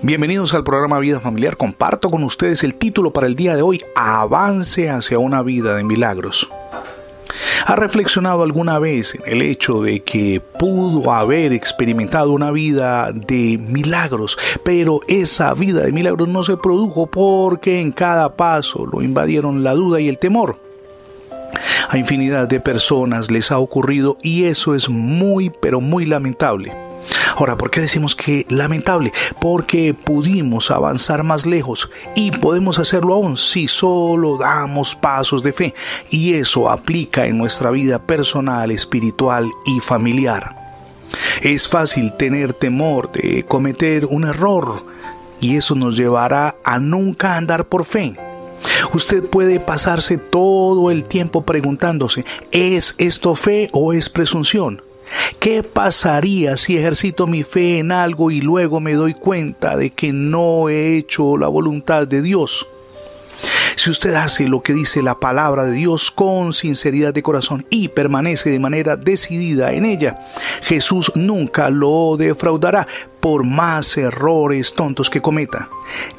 Bienvenidos al programa Vida Familiar. Comparto con ustedes el título para el día de hoy, Avance hacia una vida de milagros. ¿Ha reflexionado alguna vez en el hecho de que pudo haber experimentado una vida de milagros, pero esa vida de milagros no se produjo porque en cada paso lo invadieron la duda y el temor? A infinidad de personas les ha ocurrido y eso es muy, pero muy lamentable. Ahora, ¿por qué decimos que lamentable? Porque pudimos avanzar más lejos y podemos hacerlo aún si solo damos pasos de fe y eso aplica en nuestra vida personal, espiritual y familiar. Es fácil tener temor de cometer un error y eso nos llevará a nunca andar por fe. Usted puede pasarse todo el tiempo preguntándose, ¿es esto fe o es presunción? ¿Qué pasaría si ejercito mi fe en algo y luego me doy cuenta de que no he hecho la voluntad de Dios? Si usted hace lo que dice la palabra de Dios con sinceridad de corazón y permanece de manera decidida en ella, Jesús nunca lo defraudará por más errores tontos que cometa.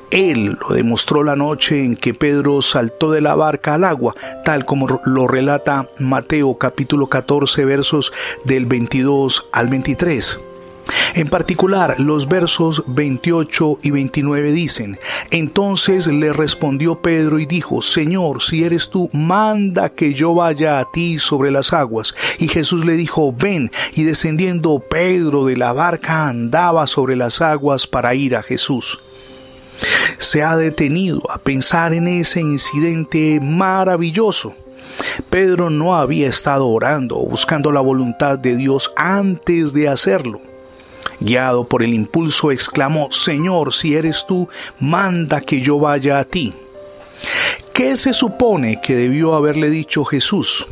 Él lo demostró la noche en que Pedro saltó de la barca al agua, tal como lo relata Mateo capítulo 14 versos del 22 al 23. En particular, los versos 28 y 29 dicen, Entonces le respondió Pedro y dijo, Señor, si eres tú, manda que yo vaya a ti sobre las aguas. Y Jesús le dijo, ven, y descendiendo Pedro de la barca andaba sobre las aguas para ir a Jesús se ha detenido a pensar en ese incidente maravilloso. Pedro no había estado orando o buscando la voluntad de Dios antes de hacerlo. Guiado por el impulso, exclamó, Señor, si eres tú, manda que yo vaya a ti. ¿Qué se supone que debió haberle dicho Jesús?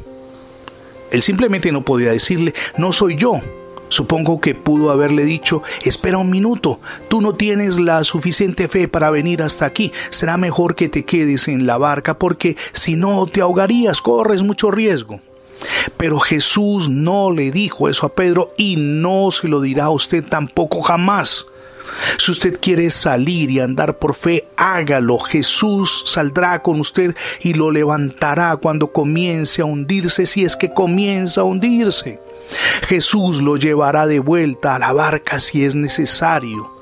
Él simplemente no podía decirle, no soy yo. Supongo que pudo haberle dicho, espera un minuto, tú no tienes la suficiente fe para venir hasta aquí, será mejor que te quedes en la barca porque si no te ahogarías, corres mucho riesgo. Pero Jesús no le dijo eso a Pedro y no se lo dirá a usted tampoco jamás. Si usted quiere salir y andar por fe, hágalo. Jesús saldrá con usted y lo levantará cuando comience a hundirse, si es que comienza a hundirse. Jesús lo llevará de vuelta a la barca si es necesario.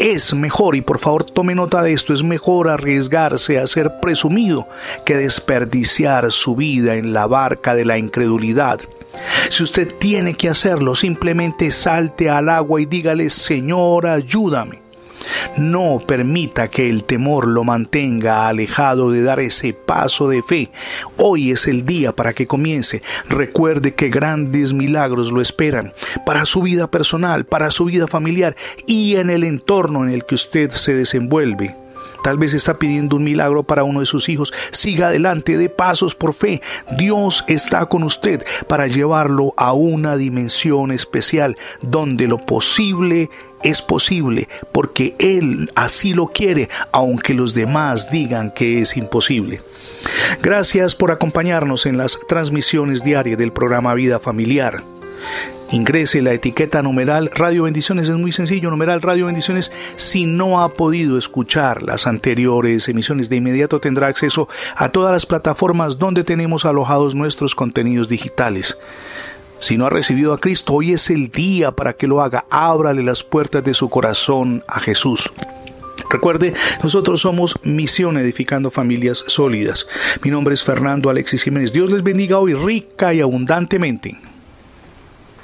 Es mejor, y por favor tome nota de esto, es mejor arriesgarse a ser presumido que desperdiciar su vida en la barca de la incredulidad. Si usted tiene que hacerlo, simplemente salte al agua y dígale, Señor, ayúdame. No permita que el temor lo mantenga alejado de dar ese paso de fe. Hoy es el día para que comience. Recuerde que grandes milagros lo esperan para su vida personal, para su vida familiar y en el entorno en el que usted se desenvuelve. Tal vez está pidiendo un milagro para uno de sus hijos. Siga adelante, de pasos por fe. Dios está con usted para llevarlo a una dimensión especial donde lo posible es posible porque Él así lo quiere, aunque los demás digan que es imposible. Gracias por acompañarnos en las transmisiones diarias del programa Vida Familiar. Ingrese la etiqueta numeral Radio Bendiciones, es muy sencillo, numeral Radio Bendiciones. Si no ha podido escuchar las anteriores emisiones, de inmediato tendrá acceso a todas las plataformas donde tenemos alojados nuestros contenidos digitales. Si no ha recibido a Cristo, hoy es el día para que lo haga. Ábrale las puertas de su corazón a Jesús. Recuerde, nosotros somos Misión Edificando Familias Sólidas. Mi nombre es Fernando Alexis Jiménez. Dios les bendiga hoy rica y abundantemente.